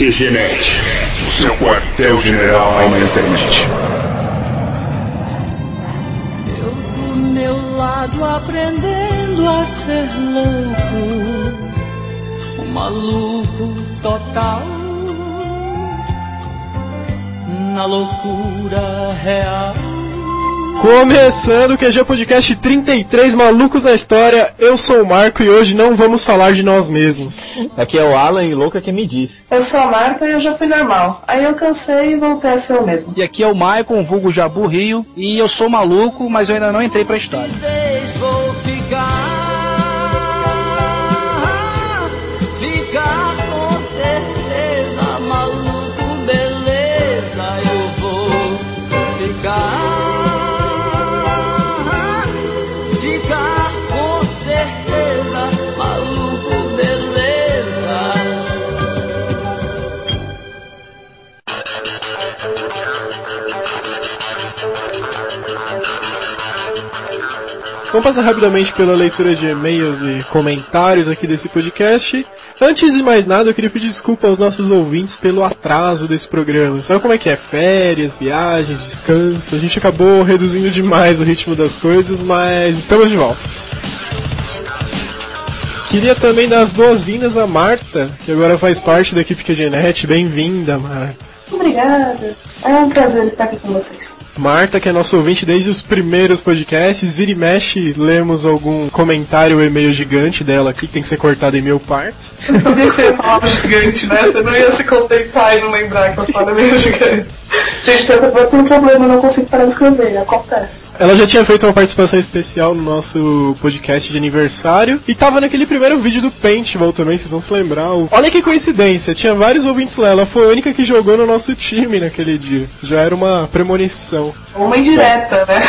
QGNet, seu quartel-general na internet. Eu do meu lado aprendendo a ser louco, um maluco total. Na loucura real. Começando o QG Podcast 33 Malucos na História, eu sou o Marco e hoje não vamos falar de nós mesmos. Aqui é o Alan e louca que me disse. Eu sou a Marta e eu já fui normal. Aí eu cansei e voltei a ser eu mesmo. E aqui é o Maicon, vulgo Jabu Rio, e eu sou maluco, mas eu ainda não entrei pra história. Vou ficar Vamos passar rapidamente pela leitura de e-mails e comentários aqui desse podcast. Antes de mais nada, eu queria pedir desculpa aos nossos ouvintes pelo atraso desse programa. Sabe como é que é? Férias, viagens, descanso. A gente acabou reduzindo demais o ritmo das coisas, mas estamos de volta. Queria também dar as boas-vindas à Marta, que agora faz parte da equipe QGNet. Bem-vinda, Marta. Obrigada. É um prazer estar aqui com vocês. Marta, que é nosso ouvinte desde os primeiros podcasts, vira e mexe, lemos algum comentário ou e-mail gigante dela aqui, que tem que ser cortado em mil partes. Eu sabia que você ia falar gigante, né? Você não ia se contentar e não lembrar que eu falo meio gigante. Gente, tem, eu tenho um problema, não consigo parar de escrever, acontece. Ela já tinha feito uma participação especial no nosso podcast de aniversário e tava naquele primeiro vídeo do Paintball também, vocês vão se lembrar. Olha que coincidência, tinha vários ouvintes lá, ela foi a única que jogou no nosso time naquele dia. Já era uma premonição. Uma indireta, né?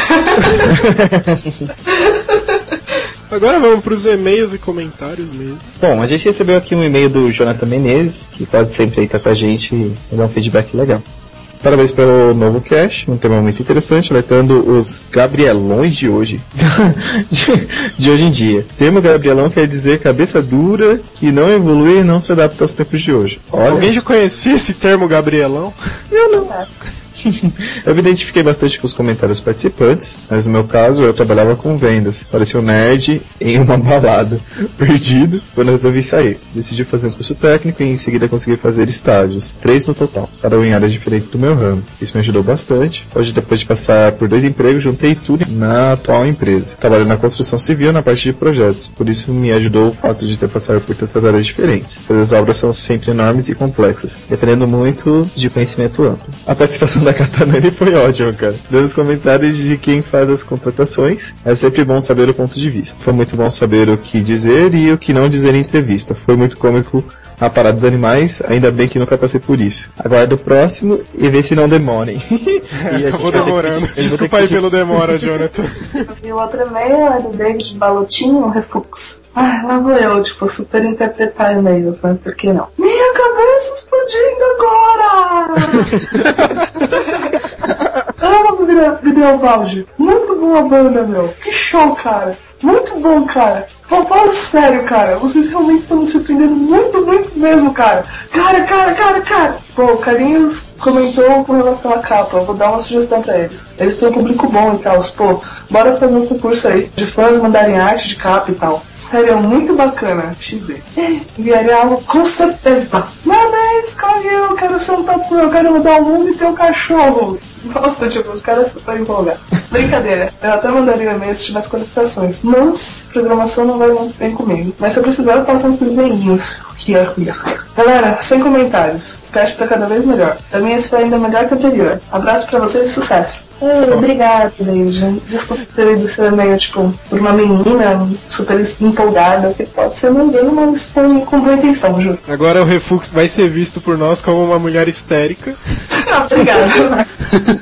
Agora vamos pros e-mails e comentários mesmo. Bom, a gente recebeu aqui um e-mail do Jonathan Menezes, que quase sempre aí tá com a gente e dá um feedback legal. Parabéns pelo novo cast, um tema muito interessante, alertando os Gabrielões de hoje. de, de hoje em dia. O termo Gabrielão quer dizer cabeça dura que não evolui e não se adapta aos tempos de hoje. Olha, Alguém já conhecia esse termo Gabrielão? Eu me identifiquei bastante com os comentários participantes, mas no meu caso eu trabalhava com vendas. Parecia um nerd em uma balada, perdido, quando eu resolvi sair. Decidi fazer um curso técnico e em seguida consegui fazer estágios, três no total, cada um em áreas diferentes do meu ramo. Isso me ajudou bastante. Hoje, depois de passar por dois empregos, juntei tudo na atual empresa. Trabalho na construção civil na parte de projetos, por isso me ajudou o fato de ter passado por tantas áreas diferentes, pois as obras são sempre enormes e complexas, dependendo muito de conhecimento amplo. A participação da Catanani foi ótima, cara. Dando os comentários de quem faz as contratações, é sempre bom saber o ponto de vista. Foi muito bom saber o que dizer e o que não dizer em entrevista. Foi muito cômico a parada dos animais, ainda bem que nunca passei por isso. Aguardo o próximo e vê se não demorem. Acabou que- demorando. Desculpa aí pelo demora, Jonathan. E o outro e-mail é do David Balotinho, Refux. Ah, lá vou eu, tipo, super interpretar e-mails, né? Por que não? Minha cabeça explodindo agora! Amo Video- Videovalde. Muito boa banda, meu. Que show, cara. Muito bom, cara. Pô, fala sério, cara. Vocês realmente estão me surpreendendo muito, muito mesmo, cara. Cara, cara, cara, cara. Pô, o Carinhos comentou com relação à capa. Eu vou dar uma sugestão pra eles. Eles têm um público bom e tal. Pô, bora fazer um concurso aí de fãs mandarem arte de capa e tal. Sério, é muito bacana. XD. Enviaria algo com certeza. Mano, é Carinho. Eu quero ser um tatu. Eu quero mudar o mundo e ter um cachorro. Nossa, tipo, os caras super empolgados. Brincadeira. Eu até mandaria e-mail se tivesse qualificações. Mas programação não vai muito bem comigo. Mas se eu precisar, eu faço uns desenhinhos. Ria, ria. Galera, sem comentários. O cast tá cada vez melhor. Pra mim esse foi ainda melhor que o anterior. Abraço pra vocês e sucesso. Ei, obrigado, David. Desculpa ter ido seu e-mail, tipo, por uma menina super empolgada, que pode ser engano, mas foi com boa intenção, juro. Agora o Refux vai ser visto por nós como uma mulher histérica. Obrigado.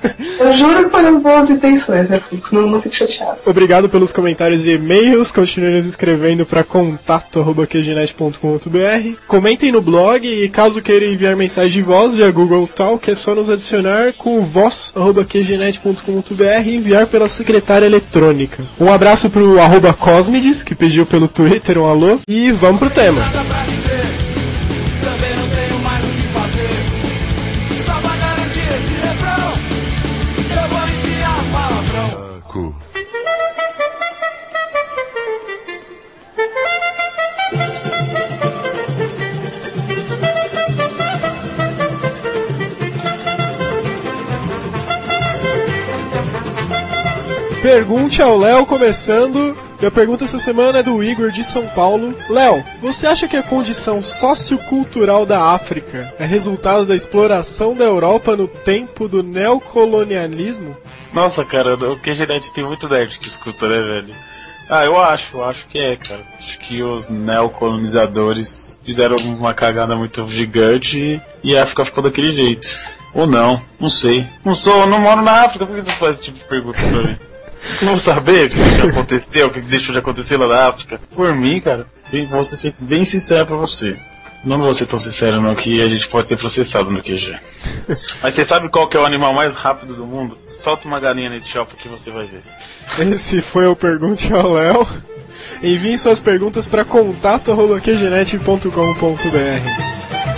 Eu juro que foi nas boas intenções, Flix? Não, não fique chateado. Obrigado pelos comentários e e-mails. Continuem nos escrevendo para contato.qginet.com.br. Comentem no blog e caso queiram enviar mensagem de voz via Google Talk, é só nos adicionar com voz.qginet.com.br e enviar pela secretária eletrônica. Um abraço pro arroba Cosmides, que pediu pelo Twitter um alô. E vamos pro tema. Pergunte ao Léo começando. E a pergunta essa semana é do Igor de São Paulo. Léo, você acha que a condição sociocultural da África é resultado da exploração da Europa no tempo do neocolonialismo? Nossa, cara, o que a tem muito nerd que escuta, né, velho? Ah, eu acho, acho que é, cara. Acho que os neocolonizadores fizeram uma cagada muito gigante e a África ficou daquele jeito. Ou não, não sei. Não sou, não moro na África, por que você faz esse tipo de pergunta pra mim? Não saber o que aconteceu, o que deixou de acontecer lá na África. Por mim, cara, vou ser sempre bem sincero pra você. Não vou ser tão sincero não que a gente pode ser processado no QG. Mas você sabe qual que é o animal mais rápido do mundo? Solta uma galinha nesse shopping que você vai ver. Esse foi o Pergunte ao Léo. Envie suas perguntas para contato.qgenet.com.br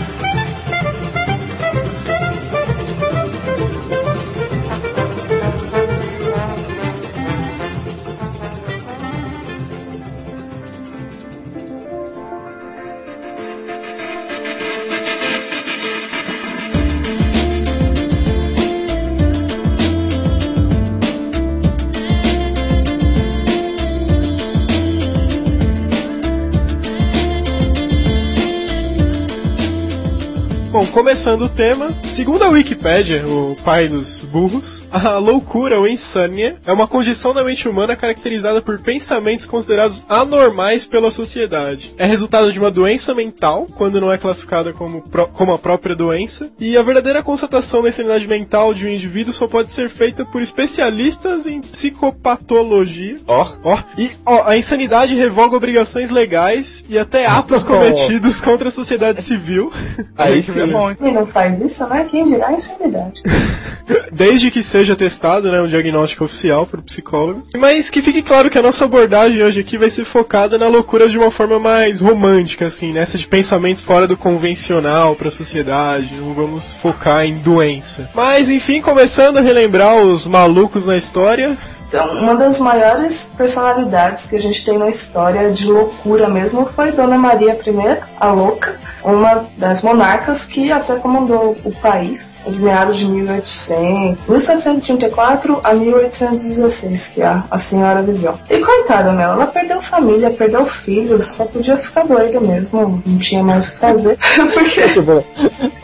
começando o tema, segundo a Wikipédia, o pai dos burros, a loucura ou insânia é uma condição da mente humana caracterizada por pensamentos considerados anormais pela sociedade. É resultado de uma doença mental, quando não é classificada como, como a própria doença, e a verdadeira constatação da insanidade mental de um indivíduo só pode ser feita por especialistas em psicopatologia. Ó. Oh. Ó. Oh. E ó, oh, a insanidade revoga obrigações legais e até atos cometidos contra a sociedade civil. Aí sim. Não faz isso, né? Quem dirá insanidade. Desde que seja testado, né, um diagnóstico oficial por psicólogos. Mas que fique claro que a nossa abordagem hoje aqui vai ser focada na loucura de uma forma mais romântica, assim, nessa de pensamentos fora do convencional para a sociedade. Não vamos focar em doença. Mas enfim, começando a relembrar os malucos na história. Então, uma das maiores personalidades que a gente tem na história de loucura mesmo foi Dona Maria I, a louca, uma das monarcas que até comandou o país, nos meados de 1800, 1734 a 1816, que a, a senhora viveu. E coitada dela, ela perdeu família, perdeu filhos, só podia ficar doida mesmo, não tinha mais o que fazer. Porque... Tipo,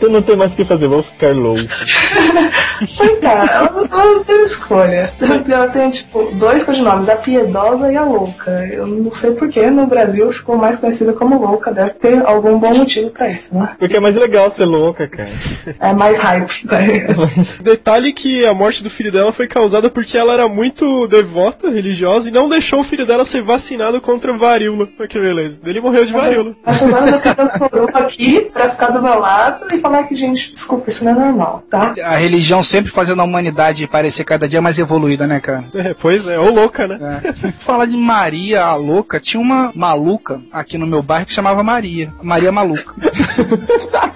eu não tenho mais o que fazer, vou ficar louco. coitada, ela, ela não tem escolha. Ela tem tipo, dois codinomes, a piedosa e a louca. Eu não sei porquê no Brasil ficou mais conhecida como louca, deve ter algum bom motivo pra isso, né? Porque é mais legal ser louca, cara. É mais hype, né? Detalhe que a morte do filho dela foi causada porque ela era muito devota, religiosa, e não deixou o filho dela ser vacinado contra varíola. Olha que beleza. Ele morreu de varíola. Essas horas eu quero aqui pra ficar do meu lado e falar que, gente, desculpa, isso não é normal, tá? A religião sempre fazendo a humanidade parecer cada dia mais evoluída, né, cara? É, é, pois é, ou louca, né? É. Falar de Maria, a louca, tinha uma maluca aqui no meu bairro que chamava Maria. Maria Maluca.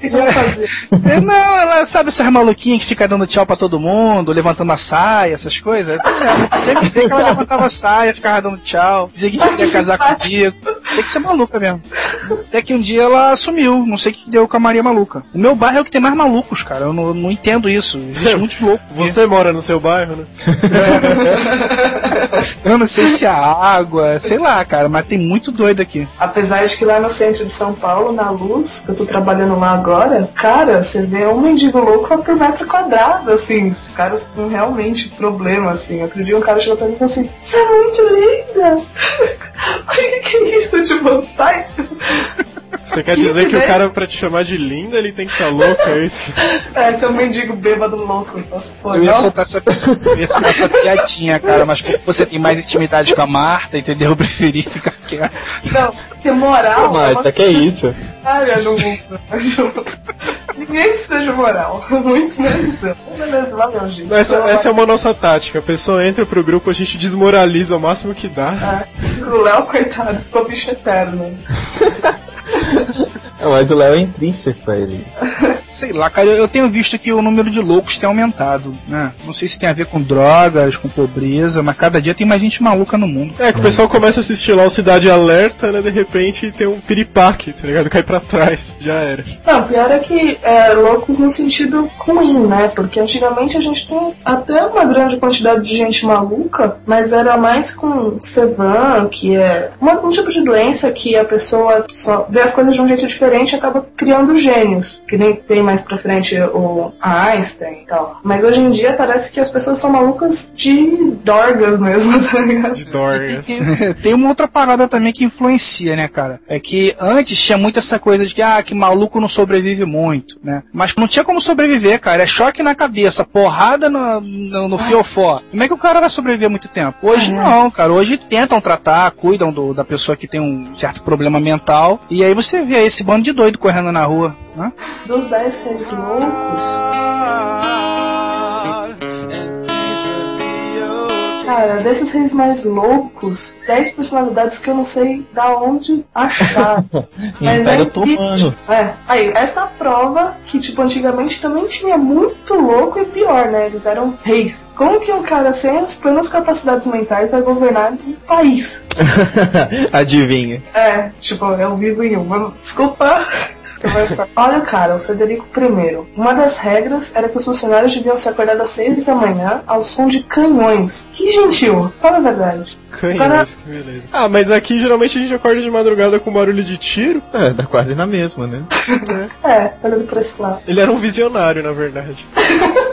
é, não, ela sabe essas maluquinhas que fica dando tchau pra todo mundo, levantando a saia, essas coisas. Deve dizer que ela levantava a saia, ficava dando tchau, dizia que queria casar comigo. Tem que ser maluca mesmo. Até que um dia ela sumiu, não sei o que deu com a Maria Maluca. O meu bairro é o que tem mais malucos, cara. Eu não, não entendo isso. Existe muitos loucos. Você mora no seu bairro, né? eu não sei se é água, sei lá, cara, mas tem muito doido aqui. Apesar de que lá no centro de São Paulo, na luz, que eu tô trabalhando lá agora, cara, você vê um mendigo louco por metro quadrado, assim. Os caras têm realmente problema, assim. Outro dia um cara chegou pra mim e falou assim: Você é muito linda! Olha que isso, tipo, sai! Você quer dizer que o cara, pra te chamar de linda, ele tem que estar tá louco, é isso? É, seu mendigo bêbado louco, só se for. Eu ia soltar essa, ia soltar essa piadinha, cara, mas como você tem mais intimidade com a Marta, entendeu? Eu preferi ficar quieto. Não, porque moral. Marta, é que é isso? Ai, eu não. Ninguém que seja moral. Muito menos eu. Beleza, valeu, gente. Essa, essa é uma nossa tática. A pessoa entra pro grupo, a gente desmoraliza o máximo que dá. É, o Léo, coitado, ficou bicho eterno. mas o Léo é intrínseco a ele. Sei lá, cara, eu tenho visto que o número de loucos tem aumentado, né? Não sei se tem a ver com drogas, com pobreza, mas cada dia tem mais gente maluca no mundo. É, que o pessoal começa a assistir lá o Cidade Alerta, né? De repente tem um piripaque, tá ligado? Cai pra trás, já era. Não, pior é que é, loucos no sentido ruim, né? Porque antigamente a gente tem até uma grande quantidade de gente maluca, mas era mais com Sevan, que é uma- um tipo de doença que a pessoa só vê as coisas de um jeito diferente e acaba criando gênios, que nem tem mais pra frente o Einstein e tal. Mas hoje em dia parece que as pessoas são malucas de dorgas mesmo, tá ligado? De Dorgas. Tem, tem uma outra parada também que influencia, né, cara? É que antes tinha muito essa coisa de que, ah, que maluco não sobrevive muito, né? Mas não tinha como sobreviver, cara. É choque na cabeça, porrada no, no, no fiofó. Como é que o cara vai sobreviver muito tempo? Hoje não, cara. Hoje tentam tratar, cuidam do- da pessoa que tem um certo problema mental. E aí você vê esse bando de doido correndo na rua, né? Dos 10 reis loucos, Cara, desses reis mais loucos, 10 personalidades que eu não sei da onde achar. Mas é Império incrível. Otomano. É, aí, esta prova que, tipo, antigamente também tinha muito louco e pior, né? Eles eram reis. Como que um cara sem as plenas capacidades mentais vai governar um país? Adivinha. É, tipo, eu vivo em um. Desculpa. Olha, cara, o Frederico I. Uma das regras era que os funcionários deviam se acordar às seis da manhã ao som de canhões. Que gentil, fala a verdade. Canhões, que beleza. Ah, mas aqui geralmente a gente acorda de madrugada com barulho de tiro. É, dá quase na mesma, né? É, olhando por esse lado. Ele era um visionário, na verdade.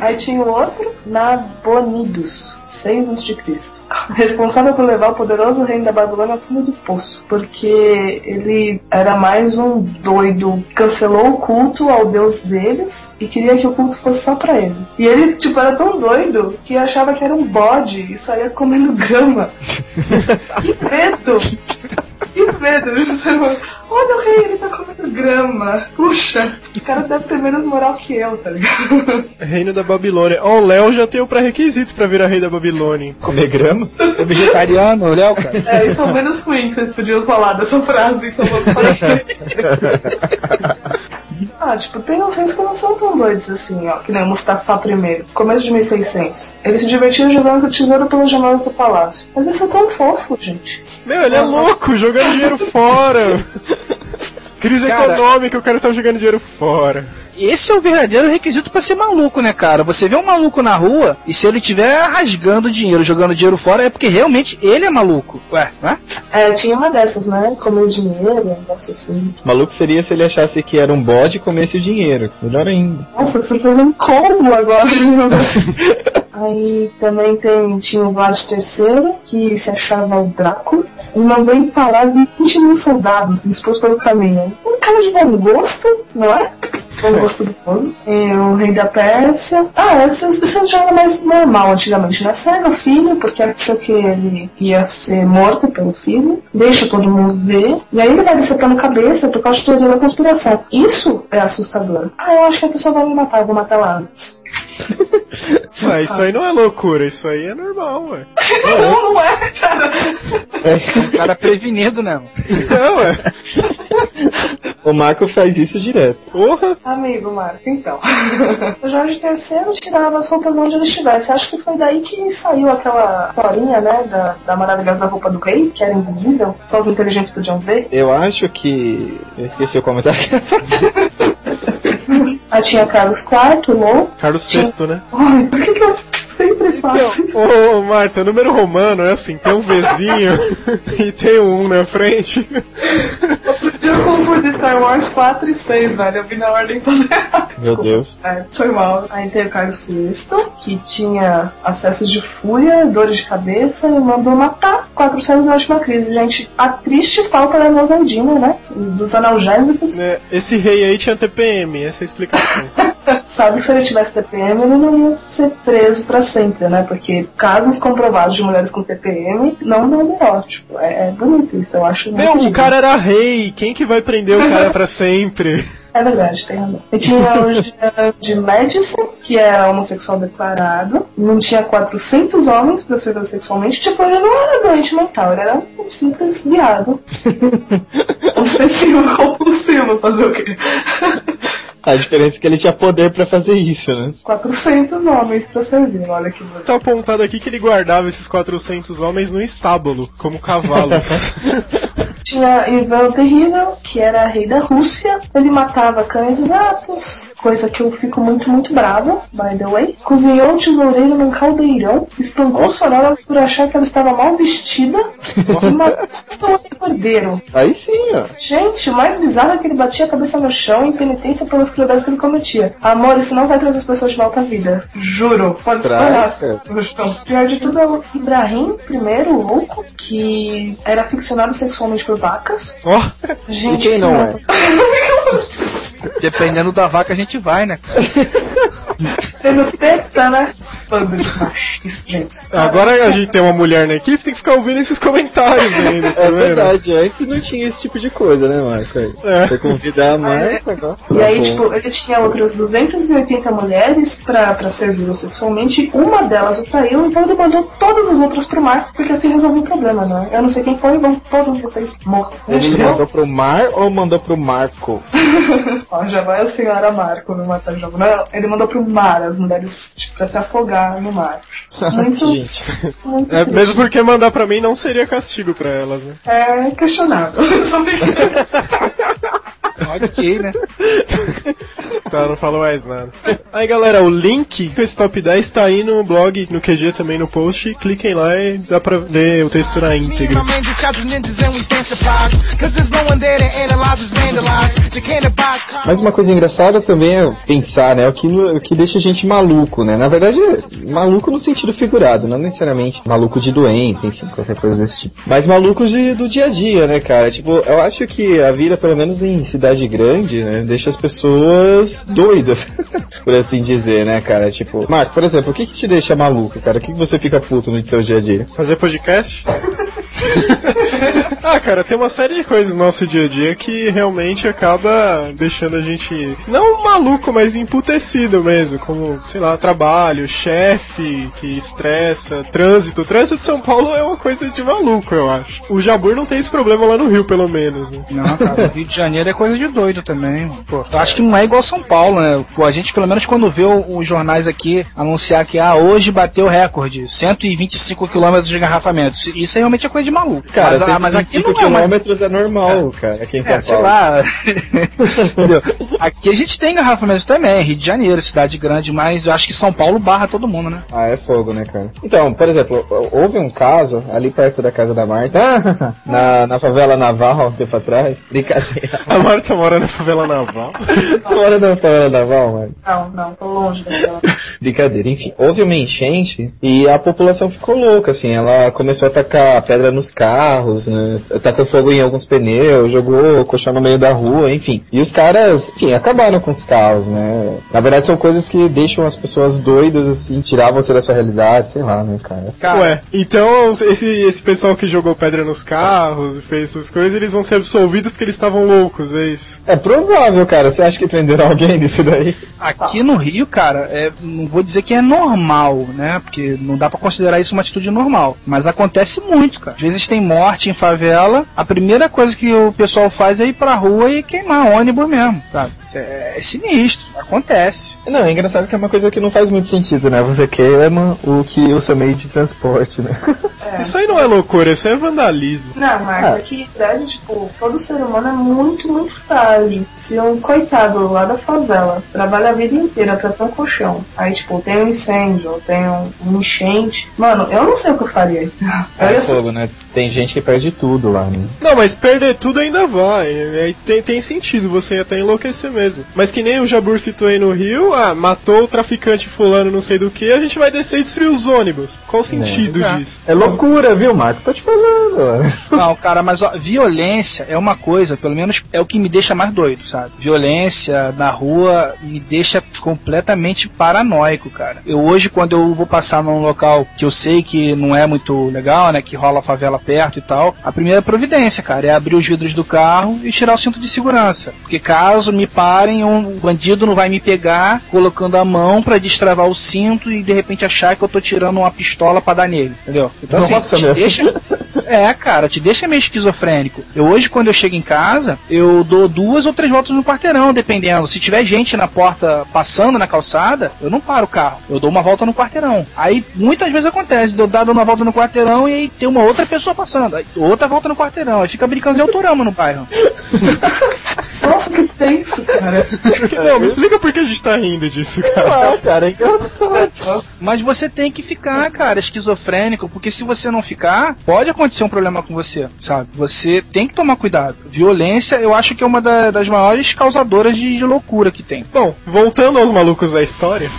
Aí tinha o outro, Nabonidos, 6 a.C. Responsável por levar o poderoso reino da Babilônia ao fundo do poço. Porque ele era mais um doido. Cancelou o culto ao deus deles e queria que o culto fosse só pra ele. E ele, tipo, era tão doido que achava que era um bode e saía comendo grama. que medo! Que medo! Olha o rei, ele tá comendo grama. Puxa, o cara deve ter menos moral que eu, tá ligado? Reino da Babilônia. Ó, o Léo já tem o pré-requisito pra virar rei da Babilônia. Comer grama? É vegetariano, o Léo, cara. É, isso é o menos ruim que vocês podiam falar dessa frase, então vamos falar Ah, tipo, tem uns reis que não são tão doidos assim, ó, que nem o Mustafa I, começo de 1600. Ele se divertia jogando o tesouro pelas janelas do palácio. Mas isso é tão fofo, gente. Meu, ele é louco, jogando dinheiro fora. Crise Cara- econômica, o cara tá jogando dinheiro fora. Esse é o verdadeiro requisito pra ser maluco, né, cara? Você vê um maluco na rua e se ele estiver rasgando dinheiro, jogando dinheiro fora, é porque realmente ele é maluco. Ué, não é? É, tinha uma dessas, né? Comer dinheiro, um negócio assim. Maluco seria se ele achasse que era um bode e comesse o dinheiro. Melhor ainda. Nossa, você fez um combo agora. Aí também tem, tinha o Vlad III, que se achava o Drácula, e não vem parar 20 mil soldados dispostos pelo caminho. Um cara de bom gosto, não é? Gosto duvidoso. E o rei da Pérsia. Ah, isso, isso já era mais normal antigamente, né? Cega o filho, porque achou que ele ia ser morto pelo filho, deixa todo mundo ver, e aí ele vai decepando a cabeça por causa de teoria da conspiração. Isso é assustador. Ah, eu acho que a pessoa vai me matar, eu vou matar ela antes. Ah, isso aí não é loucura, isso aí é normal, ué. Não, não é, cara. O cara prevenido, né? Não, é. O Marco faz isso direto. Porra. Amigo Marco, então. o Jorge III tirava as roupas onde ele estivesse. Acho que foi daí que saiu aquela historinha, né, da, da maravilhosa roupa do rei, que era invisível. Só os inteligentes podiam ver. Eu acho que. Eu esqueci o comentário. Aí tinha Carlos IV, Lou. Carlos VI, né? Ai, por que, que eu sempre faço isso? Ô, ô, Marta, número romano é assim, tem um Vzinho e tem um 1 na frente. Eu confundi Star Wars 4 e 6, velho. Eu vi na ordem toda errada. Meu. Deus. É, foi mal. Aí teve o Carlos VI, que tinha acessos de fúria, dores de cabeça e mandou matar 400 na última crise. Gente, a triste falta da Mozardina, né? Dos analgésicos. Né, Esse rei aí tinha TPM, essa é a explicação. Sabe que se ele tivesse TPM, ele não ia ser preso pra sempre, né? Porque casos comprovados de mulheres com TPM não dão melhor. Tipo, é, é bonito isso, eu acho muito Meu, o cara era rei, quem que vai prender o cara pra sempre? É verdade, tem razão. E tinha o de, de Médici, que era homossexual declarado. Não tinha 400 homens pra ser sexualmente. Tipo, ele não era doente mental, ele era um simples viado. Obsessivo, compulsivo, fazer o quê? A diferença é que ele tinha poder pra fazer isso, né? 400 homens pra servir, olha que bonito. Tá apontado aqui que ele guardava esses 400 homens no estábulo, como cavalos. Tinha Ivan o Terrível, que era rei da Rússia. Ele matava cães e gatos, coisa que eu fico muito, muito brava, by the way. Cozinhou um tesoureiro num caldeirão, espancou sua nora por achar que ela estava mal vestida e matou seu cordeiro. Aí sim, ó. Gente, o mais bizarro é que ele batia a cabeça no chão em penitência pelas crueldades que ele cometia. Amor, isso não vai trazer as pessoas de volta à vida. Juro. Pode Traz, estourar no chão. Pior de tudo é o Ibrahim, primeiro, o louco, que era ficcionado sexualmente por vacas. Ó, E Gente, quem não é? Dependendo da vaca, a gente vai, né? Tendo teta, né? Agora a gente tem uma mulher na equipe, tem que ficar ouvindo esses comentários ainda, tá É vendo? verdade, antes não tinha esse tipo de coisa, né, Marco? É. Você convidar a Marta agora. E aí, bom. tipo, ele tinha outras 280 mulheres pra, pra servi-lo sexualmente. Uma delas o traiu, então ele mandou todas as outras pro mar, porque assim resolveu o problema, né? Eu não sei quem foi, vão todos vocês morrer. Ele mandou pro mar ou mandou pro Marco? Ó, já vai a senhora Marco me matar de novo. Não, ele mandou pro mar as mulheres tipo, pra se afogar no mar. Muito, Gente. muito É, mesmo porque mandar pra mim não seria castigo pra elas, né? É questionável. Ok, né? Tá, não falo mais nada. Aí galera, o link com esse top 10 tá aí no blog, no QG também no post. Cliquem lá e dá pra ler o texto na íntegra. Mas uma coisa engraçada também é pensar, né? O que, o que deixa a gente maluco, né? Na verdade, é maluco no sentido figurado, não necessariamente maluco de doença, enfim, qualquer coisa desse tipo. Mas maluco de, do dia a dia, né, cara? Tipo, eu acho que a vida, pelo menos em cidade grande, né, deixa as pessoas doidas, por assim dizer, né, cara? Tipo, Marco, por exemplo, o que que te deixa maluco, cara? O que que você fica puto no seu dia a dia? Fazer podcast? ah, cara, tem uma série de coisas no nosso dia a dia que realmente acaba deixando a gente não maluco, mas emputecido mesmo, como, sei lá, trabalho, chefe que estressa, trânsito. O trânsito de São Paulo é uma coisa de maluco, eu acho. O Jabur não tem esse problema lá no Rio, pelo menos, né? Não, cara, o Rio de Janeiro é coisa de doido também. Pô, eu acho que não é igual São Paulo, né? Pô, a gente, pelo menos, quando vê os jornais aqui anunciar que ah, hoje bateu o recorde, 125 km de engarrafamento. Isso é realmente é coisa de maluco. Cara, mas, ah, mas aqui 125 não é mais. quilômetros é normal, cara, aqui em São É, sei Paulo. lá. Aqui a gente tem engarrafamento também, Rio de Janeiro, cidade grande, mas eu acho que São Paulo barra todo mundo, né? Ah, é fogo, né, cara? Então, por exemplo, houve um caso ali perto da casa da Marta, na, na favela naval, há um tempo atrás. Brincadeira. A Marta mora na favela naval. Mora na favela naval, mano. Não, não, tô longe daquela. Brincadeira. Enfim, houve uma enchente e a população ficou louca, assim. Ela começou a tacar pedra nos carros, né? Tacou fogo em alguns pneus, jogou colchão no meio da rua, enfim. E os caras, enfim, acabaram com os carros, né? Na verdade, são coisas que deixam as pessoas doidas, assim, tirar você da sua realidade, sei lá, né, cara? Cara, Ué, então esse, esse pessoal que jogou pedra nos carros e fez essas coisas, eles vão ser absolvidos porque eles estavam loucos, é isso? É provável, cara. Você acha que prenderam alguém nisso daí? Aqui no Rio, cara, é, não vou dizer que é normal, né? Porque não dá pra considerar isso uma atitude normal. Mas acontece muito, cara. Às vezes tem morte em favela, a primeira coisa que o pessoal faz é ir pra rua e queimar ônibus mesmo, sabe? Isso é, é sinistro, acontece. Não, é engraçado que é uma coisa que não faz muito sentido, né? Você queima o que o seu meio de transporte, né? Isso aí não é loucura, isso é vandalismo. Não, Marco, Ah. é que, na verdade, tipo, todo ser humano é muito, muito frágil. Se um coitado lá da favela trabalha a vida inteira pra ter um colchão, aí, tipo, tem um incêndio, tem um, um enchente, mano, eu não sei o que eu faria. É fogo, né? Tem gente que perde tudo lá, né? Não, mas perder tudo ainda vai. Aí tem, tem sentido, você ia até enlouquecer mesmo. Mas que nem o Jabur citou aí no Rio, ah, matou o traficante fulano não sei do que, a gente vai descer e destruir os ônibus. Qual o sentido É. disso? É loucura, viu, Marco? Tô te falando. mano. Não, cara, mas ó, violência é uma coisa, pelo menos é o que me deixa mais doido, sabe? Violência na rua me deixa completamente paranoico, cara. Eu hoje, quando eu vou passar num local que eu sei que não é muito legal, né? Que rola favela perto e tal, a primeira providência, cara, é abrir os vidros do carro e tirar o cinto de segurança. Porque caso me parem, um bandido não vai me pegar colocando a mão pra destravar o cinto e de repente achar que eu tô tirando uma pistola pra dar nele, entendeu? Então assim, deixa. É, cara, te deixa meio esquizofrênico. Eu hoje, quando eu chego em casa, eu dou duas ou três voltas no quarteirão, dependendo. Se tiver gente na porta passando na calçada, eu não paro o carro. Eu dou uma volta no quarteirão. Aí muitas vezes acontece, eu dar uma volta no quarteirão e aí tem uma outra pessoa passando. Aí, outra volta no quarteirão. Aí fica brincando de autorama no bairro. Nossa, que tenso, cara. Não, me explica por que a gente tá rindo disso, cara. Ah, cara, é engraçado. Mas você tem que ficar, cara, esquizofrênico, porque se você não ficar, pode acontecer um problema com você, sabe? Você tem que tomar cuidado. Violência, eu acho que é uma da- das maiores causadoras de, de loucura que tem. Bom, voltando aos malucos da história.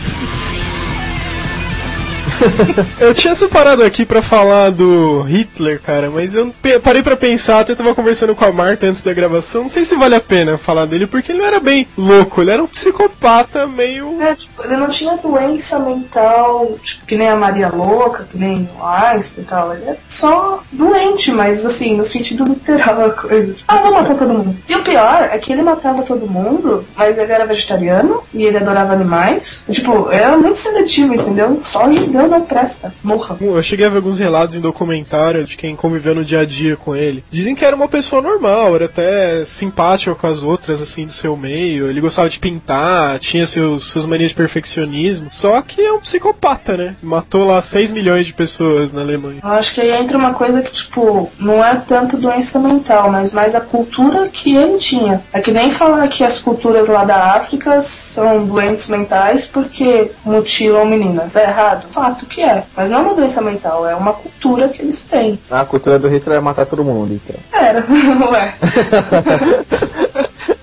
eu tinha separado aqui pra falar do Hitler, cara, mas eu parei pra pensar, até tava conversando com a Marta antes da gravação, não sei se vale a pena falar dele, porque ele não era bem louco, ele era um psicopata meio. É, tipo, ele não tinha doença mental, tipo, que nem a Maria Louca, que nem o Einstein e tal. Ele é só doente, mas assim, no sentido literal da coisa. Ah, vou matar todo mundo. E o pior é que ele matava todo mundo, mas ele era vegetariano e ele adorava animais. Tipo, era muito seletivo, entendeu? Só judeu não presta. Morra. Eu cheguei a ver alguns relatos em documentário de quem conviveu no dia a dia com ele. Dizem que era uma pessoa normal, era até simpático com as outras, assim, do seu meio. Ele gostava de pintar, tinha seus, suas manias de perfeccionismo. Só que é um psicopata, né? Matou lá 6 milhões de pessoas na Alemanha. Eu acho que aí entra uma coisa que, tipo, não é tanto doença mental, mas mais a cultura que ele tinha. É que nem falar que as culturas lá da África são doentes mentais porque mutilam meninas. É errado? Fato que é. Mas não é uma doença mental, é uma cultura que eles têm. A cultura do Hitler é matar todo mundo, então. Era, não é?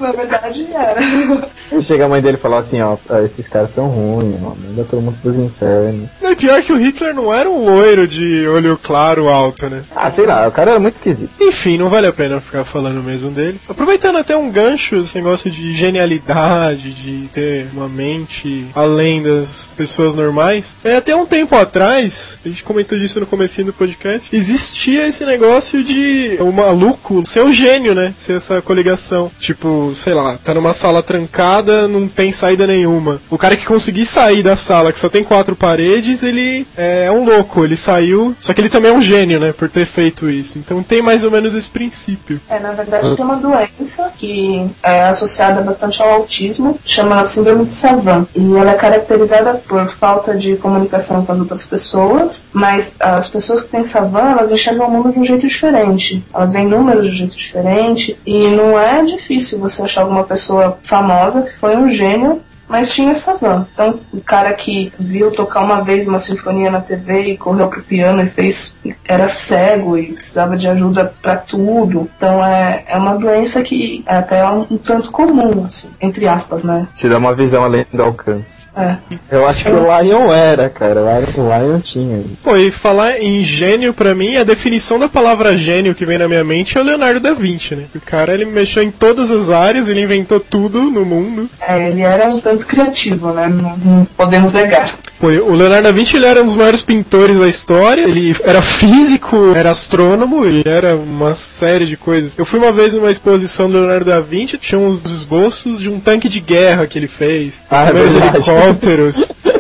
Na verdade, era. Aí chega a mãe dele e fala assim, ó, "Ah, esses caras são ruins, mano. Manda todo mundo pros infernos. Não, e pior que o Hitler não era um loiro de olho claro alto, né? Ah, sei lá, o cara era muito esquisito. Enfim, não vale a pena ficar falando mesmo dele. Aproveitando até um gancho, esse negócio de genialidade, de ter uma mente além das pessoas normais. É, até um tempo atrás, a gente comentou disso no comecinho do podcast, existia esse negócio de o maluco ser o gênio, né? Ser essa coligação. Tipo, sei lá, tá numa sala trancada, não tem saída nenhuma. O cara que conseguir sair da sala, que só tem quatro paredes, ele é um louco, ele saiu. Só que ele também é um gênio, né? Por ter feito isso. Então tem mais ou menos esse princípio. É, na verdade, tem uma doença que é associada bastante ao autismo, chama Síndrome de Savant. E ela é caracterizada por falta de comunicação com as outras pessoas, mas as pessoas que têm Savant, elas enxergam o mundo de um jeito diferente. Elas veem números de um jeito diferente, e não é difícil você achar alguma pessoa famosa que foi um gênio mas tinha Savan. Então, o cara que viu tocar uma vez uma sinfonia na TV e correu pro piano e fez. era cego e precisava de ajuda para tudo. Então, é, é uma doença que é até um, um tanto comum, assim, entre aspas, né? Te dá uma visão além do alcance. É. Eu acho que o Lion era, cara. O Lion, o Lion tinha. Pô, e falar em gênio, pra mim, a definição da palavra gênio que vem na minha mente é o Leonardo da Vinci, né? O cara, ele mexeu em todas as áreas, ele inventou tudo no mundo. É, ele era um tanto criativo, né? Não, não podemos negar. Pô, o Leonardo da Vinci, ele era um dos maiores pintores da história, ele era físico, era astrônomo, ele era uma série de coisas. Eu fui uma vez numa exposição do Leonardo da Vinci, tinha uns esboços de um tanque de guerra que ele fez, Ah, é helicópteros.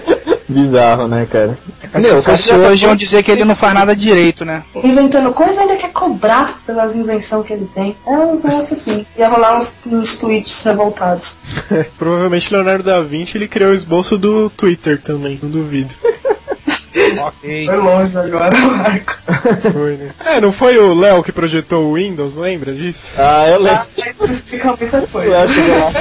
Bizarro, né, cara? Se Meu, fosse hoje, iam dizer que ele não faz nada direito, né? Inventando coisa ainda quer cobrar pelas invenções que ele tem. É um negócio assim. Ia rolar uns, uns tweets revoltados. Provavelmente Leonardo da Vinci, ele criou o esboço do Twitter também, não duvido. Ok. Foi longe agora, Marco. Foi, né? É, não foi o Léo que projetou o Windows, lembra disso? Ah, eu lembro. Isso explica muita coisa. Eu chegou lá.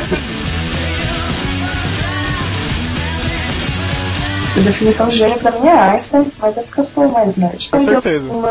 A definição de gênio pra mim é Einstein, mas é porque eu sou mais nerd. Com certeza. Uma,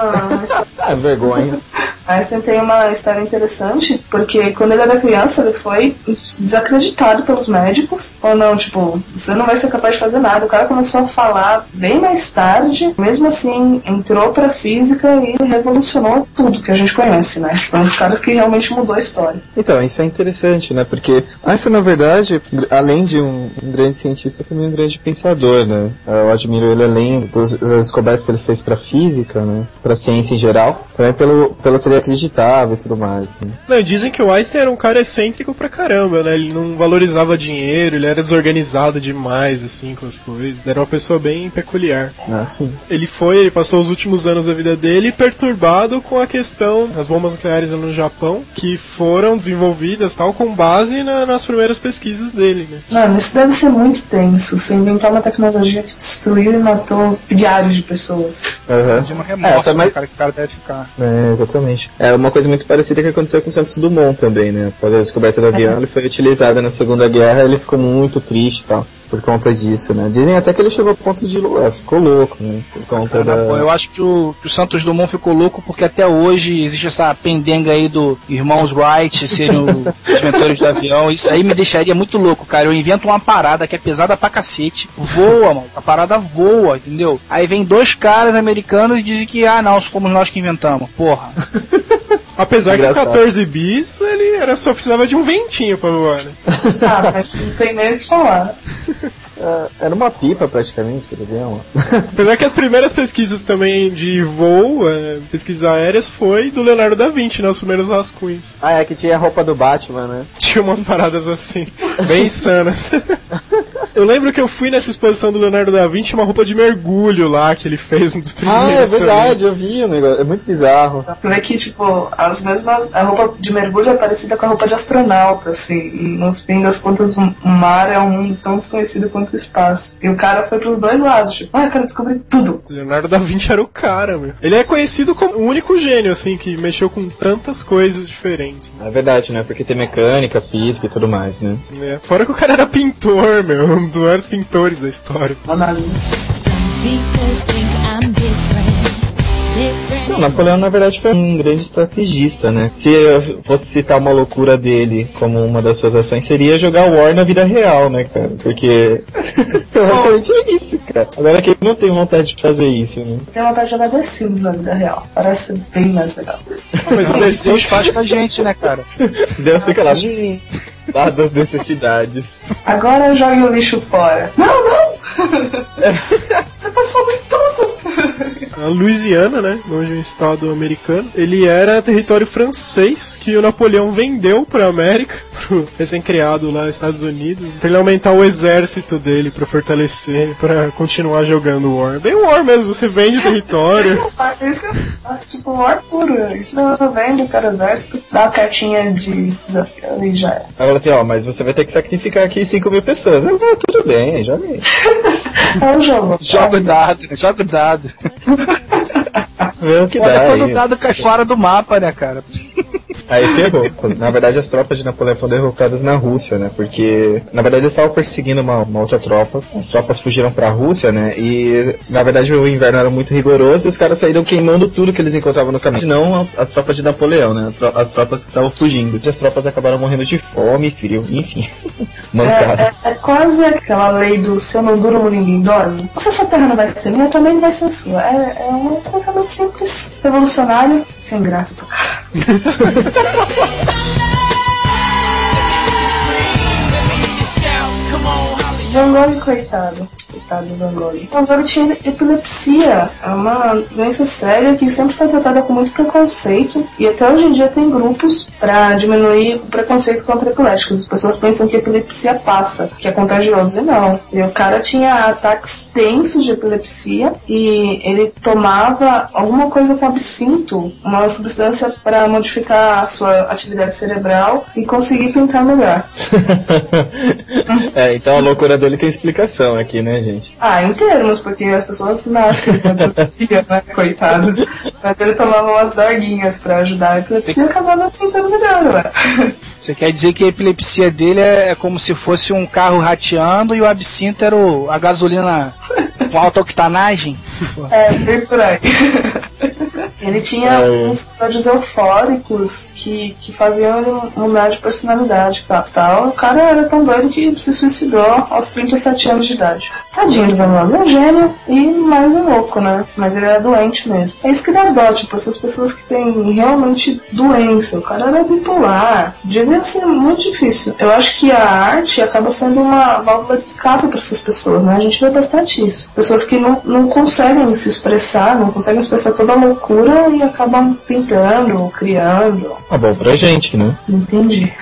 Ah, vergonha. Einstein tem uma história interessante, porque quando ele era criança, ele foi desacreditado pelos médicos. Ou não, tipo, você não vai ser capaz de fazer nada. O cara começou a falar bem mais tarde, mesmo assim, entrou pra física e revolucionou tudo que a gente conhece, né? Foi um dos caras que realmente mudou a história. Então, isso é interessante, né? Porque Einstein, na verdade, além de um, grande cientista, também é um grande pensador, né? Eu admiro ele além das descobertas que ele fez para física, né? Para ciência em geral, também pelo, pelo que ele ele acreditava e tudo mais. Né? Não, dizem que o Einstein era um cara excêntrico pra caramba, né? Ele não valorizava dinheiro, ele era desorganizado demais, assim, com as coisas. Era uma pessoa bem peculiar. Ah, sim. Ele foi, ele passou os últimos anos da vida dele perturbado com a questão das bombas nucleares no Japão, que foram desenvolvidas tal com base na- nas primeiras pesquisas dele, né? Mano, isso deve ser muito tenso. Você inventar uma tecnologia que destruiu e matou milhares de pessoas. Aham. De uma remorso, É, mas- cara, que o cara deve ficar. É, exatamente. É uma coisa muito parecida que aconteceu com o Santos Dumont também, né? Após a descoberta do avião, ele foi utilizado na Segunda Guerra, ele ficou muito triste e tal, por conta disso, né? Dizem até que ele chegou ao ponto de é, ficou louco, né? Por conta Cara, da... eu acho que o, que o Santos Dumont ficou louco porque até hoje existe essa pendenga aí do irmãos Wright serem os inventores do avião. Isso aí me deixaria muito louco, cara. Eu invento uma parada que é pesada pra cacete, voa, mano. A parada voa, entendeu? Aí vem dois caras americanos e dizem que, ah, não, fomos nós que inventamos. Porra. Apesar que o Engraçado. 14 bis, ele era só precisava de um ventinho pra voar, né? Ah, mas não tem nem o que falar. É, Era uma pipa praticamente, aquele avião. Apesar que as primeiras pesquisas também de voo, é, pesquisas aéreas, foi do Leonardo da Vinci, né? Os primeiros rascunhos. ah, é que tinha a roupa do Batman, né? Tinha umas paradas assim, bem insanas. Eu lembro que eu fui nessa exposição do Leonardo da Vinci, uma roupa de mergulho lá, que ele fez um dos primeiros. Ah, é também. verdade, eu vi o negócio, é muito bizarro. Tu vê que, tipo, as mesmas. A roupa de mergulho é parecida com a roupa de astronauta, assim. E no fim das contas, o mar é um mundo tão desconhecido quanto o espaço. E o cara foi pros dois lados, tipo, ah, eu quero descobrir tudo. Leonardo da Vinci era o cara, meu. Ele é conhecido como o único gênio, assim, que mexeu com tantas coisas diferentes. né? É verdade, né? Porque tem mecânica, física e tudo mais, né? É, Fora que o cara era pintor, meu, um dos maiores pintores da história. Análise. Não, Napoleão na verdade foi um grande estrategista, né? Se eu fosse citar uma loucura dele como uma das suas ações, seria jogar War na vida real, né, cara? Porque basicamente é isso, cara. Agora que ele não tem vontade de fazer isso, né? Tem vontade de jogar The Sims na vida real. Parece bem mais legal. Mas o The Sims faz com a gente, né, cara? Deus fica lá, lá das necessidades. Agora jogue o lixo fora. Não, não! Você pode falar tudo! A Louisiana, né, longe um estado americano, ele era território francês que o Napoleão vendeu pra América, pro recém-criado lá nos Estados Unidos, pra ele aumentar o exército dele, pra fortalecer, pra continuar jogando War. Bem War mesmo, você vende território. É isso que eu falo, tipo, war puro. Não, vende o cara exército, dá a cartinha de desafio e já é. Fala assim, ó, mas você vai ter que sacrificar aqui 5 mil pessoas. Eu, ah, tudo bem, joga aí. É um jogo. Joga o dado, joga o dado. Vê o que Olha, dá. todo aí. dado cai fora do mapa, né, cara? Aí ferrou. Na verdade, as tropas de Napoleão foram derrotadas na Rússia, né? Porque, na verdade, eles estavam perseguindo uma, uma outra tropa. As tropas fugiram pra Rússia, né? E, na verdade, o inverno era muito rigoroso e os caras saíram queimando tudo que eles encontravam no caminho. Não as tropas de Napoleão, né? As tropas que estavam fugindo. E as tropas acabaram morrendo de fome, frio, enfim. Mancada. É, é, é quase aquela lei do se eu não durmo, ninguém dorme. Se essa terra não vai ser minha, também não vai ser sua. É, é um pensamento simples, revolucionário, sem graça pra cá. Gogh, coitado. Coitado do Gogh. Van Gogh tinha epilepsia. É uma doença séria que sempre foi tratada com muito preconceito. E até hoje em dia tem grupos pra diminuir o preconceito contra epiléticos. As pessoas pensam que epilepsia passa, que é contagioso. E não. E o cara tinha ataques tensos de epilepsia e ele tomava alguma coisa com absinto, uma substância para modificar a sua atividade cerebral e conseguir pintar melhor. é, então a loucura dele tem explicação aqui, né, gente? Ah, em termos, porque as pessoas nascem com epilepsia, né? Coitado. Mas ele tomava umas droguinhas pra ajudar a epilepsia e acabava pintando melhor, ué. Você quer dizer que a epilepsia dele é, é como se fosse um carro rateando e o absinto era o- a gasolina com alta octanagem? É, bem por aí. Ele tinha É. uns episódios eufóricos que, que faziam ele mudar de personalidade e tal. O cara era tão doido que se suicidou aos 37 anos de idade. Tadinho do Van Gogh, é um gênio e mais um louco, né? Mas ele era doente mesmo. É isso que dá dó, tipo, essas pessoas que têm realmente doença. O cara era bipolar. Devia ser muito difícil. Eu acho que a arte acaba sendo uma válvula de escape para essas pessoas, né? A gente vê bastante isso. Pessoas que não, não conseguem se expressar, não conseguem expressar toda a loucura e acabam pintando, criando. Ah, bom pra gente, né? Entendi.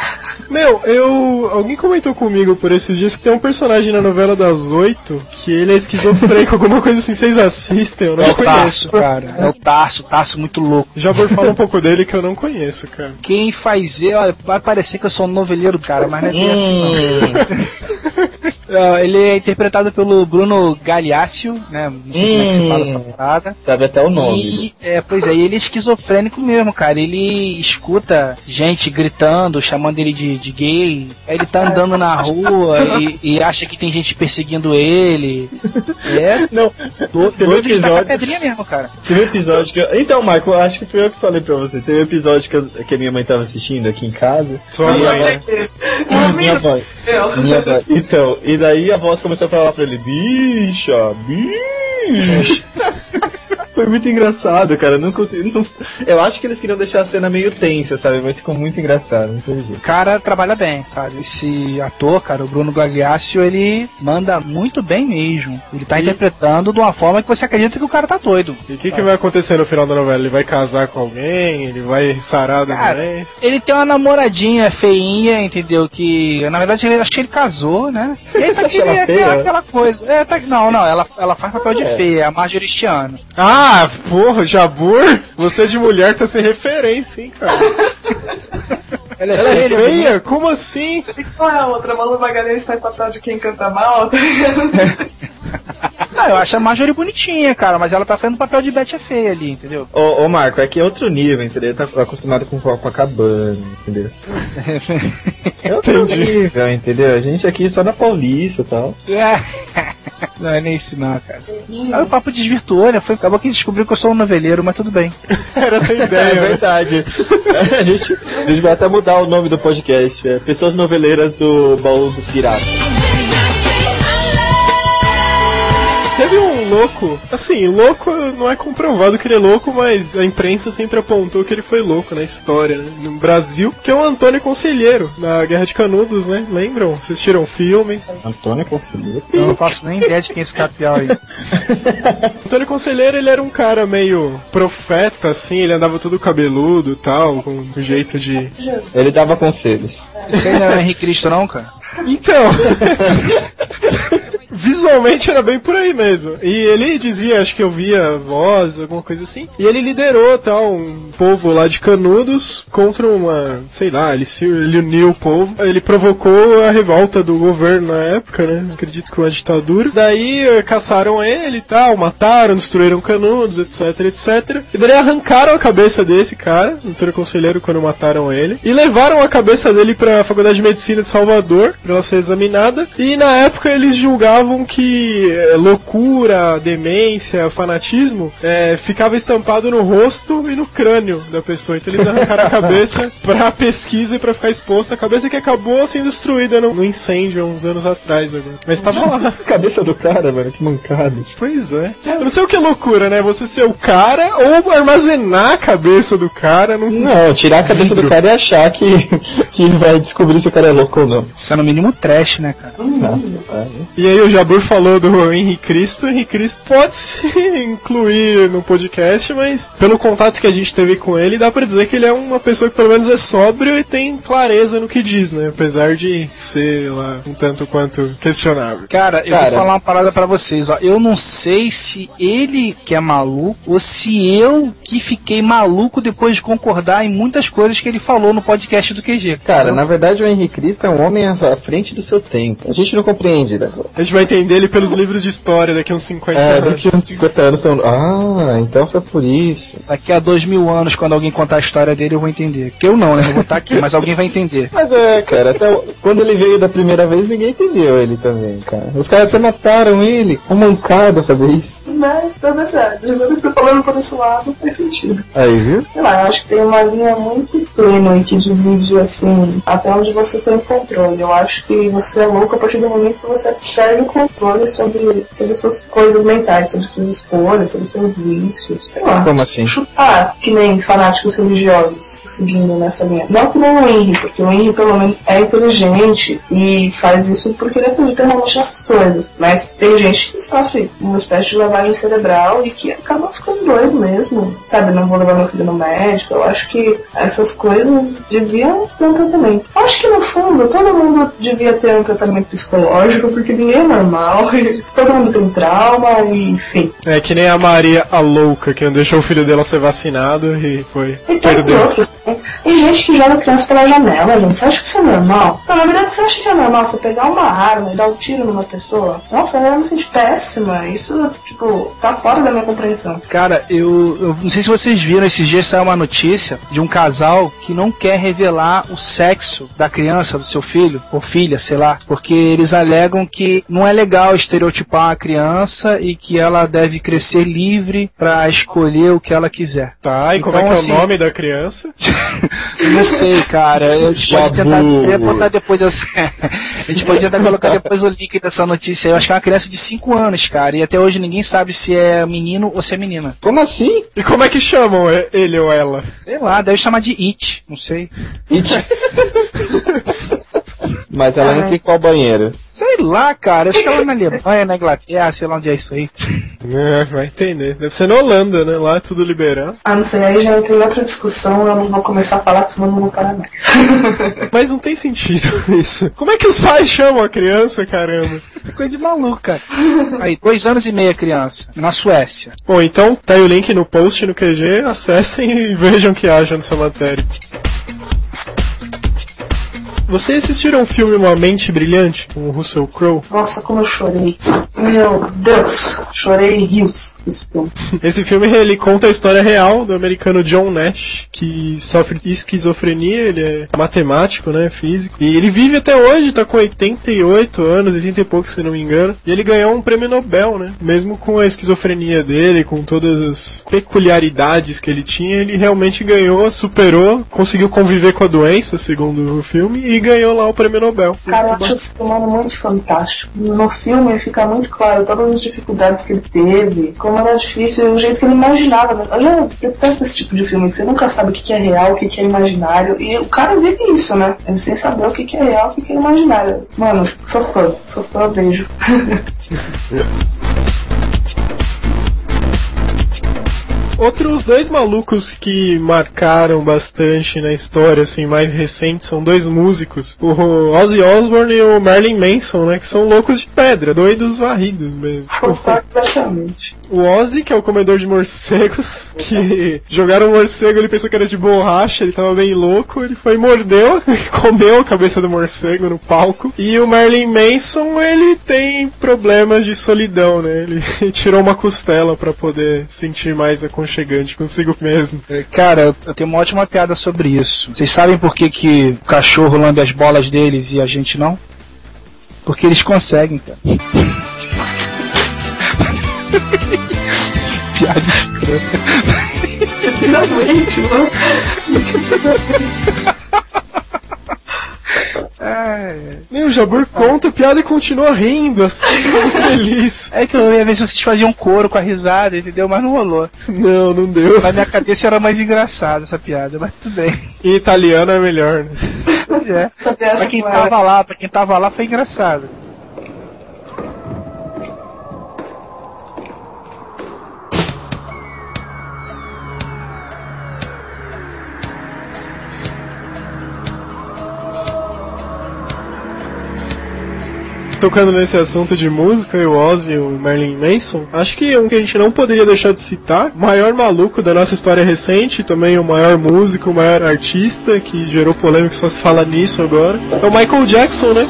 Meu, eu. Alguém comentou comigo por esses dias que tem um personagem na novela das oito que ele é esquizofrênico, alguma coisa assim, vocês assistem, eu não É o conheço. Tarso, cara. É o Tarso, o Tarso muito louco. Jabor fala um pouco dele que eu não conheço, cara. Quem faz ele, olha, vai parecer que eu sou um noveleiro, cara, mas não é bem assim, não. É, Ele é interpretado pelo Bruno Galeácio, né? Não sei como é que se fala essa parada. Sabe até o nome. E, é, pois é, e ele é esquizofrênico mesmo, cara. Ele escuta gente gritando, chamando ele de, de gay. Aí Ele tá andando na rua e, e acha que tem gente perseguindo ele. É Não, do, teve um episódio. pedrinha mesmo, cara. Teve um episódio que. eu- Então, Marco, acho que foi eu que falei pra você. Teve um episódio que, eu- que a minha mãe tava assistindo aqui em casa. Sua mãe, minha. Eu. Minha voz. Então, e daí a voz começou a falar pra ele: bicha, bicha. Foi muito engraçado, cara. eu Não consigo. não- Eu acho que eles queriam deixar a cena meio tensa, sabe? Mas ficou muito engraçado, não teve jeito. O cara trabalha bem, sabe? Esse ator, cara, o Bruno Gagliasso, ele manda muito bem mesmo. Ele tá interpretando de uma forma que você acredita que o cara tá doido. E o que, que vai acontecer no final da novela? Ele vai casar com alguém? Ele vai sarar da Cara, doença? Ele tem uma namoradinha feinha, entendeu? Que na verdade ele, acho que ele casou, né? E aí tá aquele, aquela, aquela coisa. É, tá, não, não, ela, ela faz papel de feia, é a Marjorie Stiano. Ah, porra, Jabur, você de mulher tá sem referência, hein, cara? Ela é Ela é feia, feia? Como assim? E qual é a outra? Malu Magalhães faz papel de quem canta mal, tá Ah, eu acho a Marjorie bonitinha, cara, mas ela tá fazendo papel de Betty é feia ali, entendeu? Ô, ô Marco, é que é outro nível, entendeu? Ele tá acostumado com Copacabana, entendeu? É outro nível, entendeu? A gente aqui só na Paulista e tal. É. Não, é nem isso não, cara. Aí o papo desvirtuou, né? Foi, acabou que descobriu que eu sou um noveleiro, mas tudo bem. Era essa É ideia. né? verdade. a, gente, a gente vai até mudar o nome do podcast. É Pessoas Noveleiras do Baú do Pirata. Louco, assim, louco não é comprovado que ele é louco, mas a imprensa sempre apontou que ele foi louco na história, né? No Brasil, que é o Antônio Conselheiro, na Guerra de Canudos, né? Lembram? Vocês tiram o filme. Antônio Conselheiro. Eu não faço nem ideia de quem é esse capial aí. Antônio Conselheiro, ele era um cara meio profeta, assim, ele andava todo cabeludo e tal, com um jeito de... Ele dava conselhos. Aí não é o Henrique Cristo, não, cara? Então... Visualmente era bem por aí mesmo. E ele dizia, acho que eu via voz, alguma coisa assim. E ele liderou tal um povo lá de Canudos contra uma, sei lá, ele se ele uniu o povo. Ele provocou a revolta do governo na época, né? Acredito que uma ditadura. Daí eh, caçaram ele e tal, mataram, destruíram Canudos, etc, etc. E daí arrancaram a cabeça desse cara, doutor conselheiro, quando mataram ele. E levaram a cabeça dele pra Faculdade de Medicina de Salvador, pra ela ser examinada. E na época eles julgavam que eh, loucura, demência, fanatismo eh, ficava estampado no rosto e no crânio da pessoa. Então eles arrancaram a cabeça pra pesquisa e pra ficar exposta. A cabeça que acabou sendo destruída no, no incêndio há uns anos atrás agora. Mas tava lá. Cabeça do cara, mano, que mancada. Pois é. Eu não sei o que é loucura, né? Você ser o cara ou armazenar a cabeça do cara num. Não, tirar a cabeça do cara e achar que, que vai descobrir se o cara é louco ou não. Isso é no mínimo trash, né, cara? Nossa, cara. E aí o Jabur falou do Henrique Cristo. O Henrique Cristo pode se incluir no podcast, mas pelo contato que a gente teve com ele, dá pra dizer que ele é uma pessoa que pelo menos é sóbrio e tem clareza no que diz, né? Apesar de ser lá um tanto quanto questionável. Cara, eu Cara. vou falar uma parada pra vocês, ó. Eu não sei se ele que é maluco ou se eu que fiquei maluco depois de concordar em muitas coisas que ele falou no podcast do QG. Cara, na verdade o Henrique Cristo é um homem à à frente do seu tempo. A gente não compreende, né? A gente vai entender ele pelos livros de história daqui a uns 50 É, anos. daqui a uns 50 anos são. Ah, então foi por isso. Daqui a dois mil anos, quando alguém contar a história dele, eu vou entender. Que eu não, né? Eu vou estar aqui, mas alguém vai entender. Mas é, cara, até o- quando ele veio da primeira vez, ninguém entendeu ele também, cara. Os caras até mataram ele. Uma mancada fazer isso. Mas é verdade. Agora que você falando por esse lado, faz sentido. Aí, viu? Sei lá, eu acho que tem uma linha muito tênue que divide, assim, até onde você tem controle. Eu acho que você é louco a partir do momento que você perde o controle sobre, sobre suas coisas mentais, sobre suas escolhas, sobre seus vícios. Sei lá. Como assim? chutar que nem fanáticos religiosos seguindo nessa linha. Não que nem o Henry, porque o Henry pelo menos é inteligente e faz isso porque ele acredita realmente nessas coisas. Mas tem gente que sofre uma espécie de lavagem cerebral e que acaba ficando doido mesmo, sabe? Não vou levar meu filho no médico. Eu acho que essas coisas deviam ter um tratamento. Eu acho que no fundo todo mundo devia ter um tratamento psicológico, porque ninguém é normal, todo mundo tem trauma, e, enfim. É que nem a Maria a louca, que não deixou o filho dela ser vacinado e foi. E tantos Perdeu. outros. Tem, tem gente que joga criança pela janela, gente. Você acha que isso é normal? Não, na verdade, você acha que é normal você pegar uma arma e dar um tiro numa pessoa? Nossa, eu me sinto péssima. Isso, tipo, tá fora da minha compreensão. Cara, eu, eu não sei se vocês viram, esses dias saiu uma notícia de um casal que não quer revelar o sexo da criança, do seu filho, ou filha, sei lá, porque eles alegam que não é legal estereotipar a criança e que ela deve crescer livre pra escolher o que ela quiser. Tá, e como é Então, que é assim, o nome da criança? Não sei, cara. A gente pode tentar botar depois essa. a gente pode tentar colocar depois o link dessa notícia. Eu acho que é uma criança de 5 anos, cara. E até hoje ninguém sabe se é menino ou se é menina. Como assim? E como é que chamam ele ou ela? Sei lá, deve chamar de It, não sei. It. Mas ela entra em qual banheiro? Sei lá, cara. Acho que ela é na Alemanha, na Inglaterra, sei lá onde é isso aí. É, vai entender. Deve ser na Holanda, né? Lá é tudo liberado. Ah, não sei, aí já entrei em outra discussão, eu não vou começar a falar, que senão não vou parar mais. Mas não tem sentido isso. Como é que os pais chamam a criança, caramba? Coisa de maluco, cara. Aí, dois anos e meio a criança, na Suécia. Bom, então tá aí o link no post no QG, acessem e vejam o que acham dessa matéria. Vocês assistiram o filme Uma Mente Brilhante com o Russell Crowe? Nossa, como eu chorei. Meu Deus, chorei em rios esse filme. Esse filme ele conta a história real do americano John Nash, que sofre esquizofrenia, ele é matemático, né, físico, e ele vive até hoje, tá com 88 anos, 80 e pouco se não me engano, e ele ganhou um prêmio Nobel, né, mesmo com a esquizofrenia dele, com todas as peculiaridades que ele tinha, ele realmente ganhou, superou, conseguiu conviver com a doença, segundo o filme, e ganhou lá o prêmio Nobel. Cara, eu acho o ser humano muito fantástico. No filme fica muito claro todas as dificuldades que ele teve, como era difícil, o jeito que ele imaginava. né? Eu já detesto esse tipo de filme, que você nunca sabe o que é real, o que é imaginário. E o cara vive isso, né? Ele sem saber o que é real, o que é imaginário. Mano, sou fã, sou fã, beijo. Outros dois malucos que marcaram bastante na história, assim, mais recentes, são dois músicos. O Ozzy Osbourne e o Marilyn Manson, né? Que são loucos de pedra, doidos varridos mesmo. Completamente. O Ozzy, que é o comedor de morcegos, que jogaram um morcego, ele pensou que era de borracha, ele tava bem louco, ele foi mordeu, comeu a cabeça do morcego no palco. E o Marilyn Manson, ele tem problemas de solidão, né? Ele tirou uma costela pra poder sentir mais aconchegante consigo mesmo. É, Cara, eu tenho uma ótima piada sobre isso. Vocês sabem por que, que o cachorro lambe as bolas deles e a gente não? Porque eles conseguem, cara. Piada escrota. Finalmente, mano. Meu, o Jabur conta a piada e continua rindo, assim, todo feliz. É que eu ia ver se vocês faziam coro com a risada, entendeu? Mas não rolou. Não, não deu. Na minha cabeça era mais engraçada essa piada, mas tudo bem. Em italiano é melhor, né? Pois é. Pra quem foi- tava lá, pra quem tava lá foi engraçado. Tocando nesse assunto de música, o Ozzy e o Marilyn Manson, acho que um que a gente não poderia deixar de citar, o maior maluco da nossa história recente, também o maior músico, o maior artista, que gerou polêmica, só se fala nisso agora, é o Michael Jackson, né?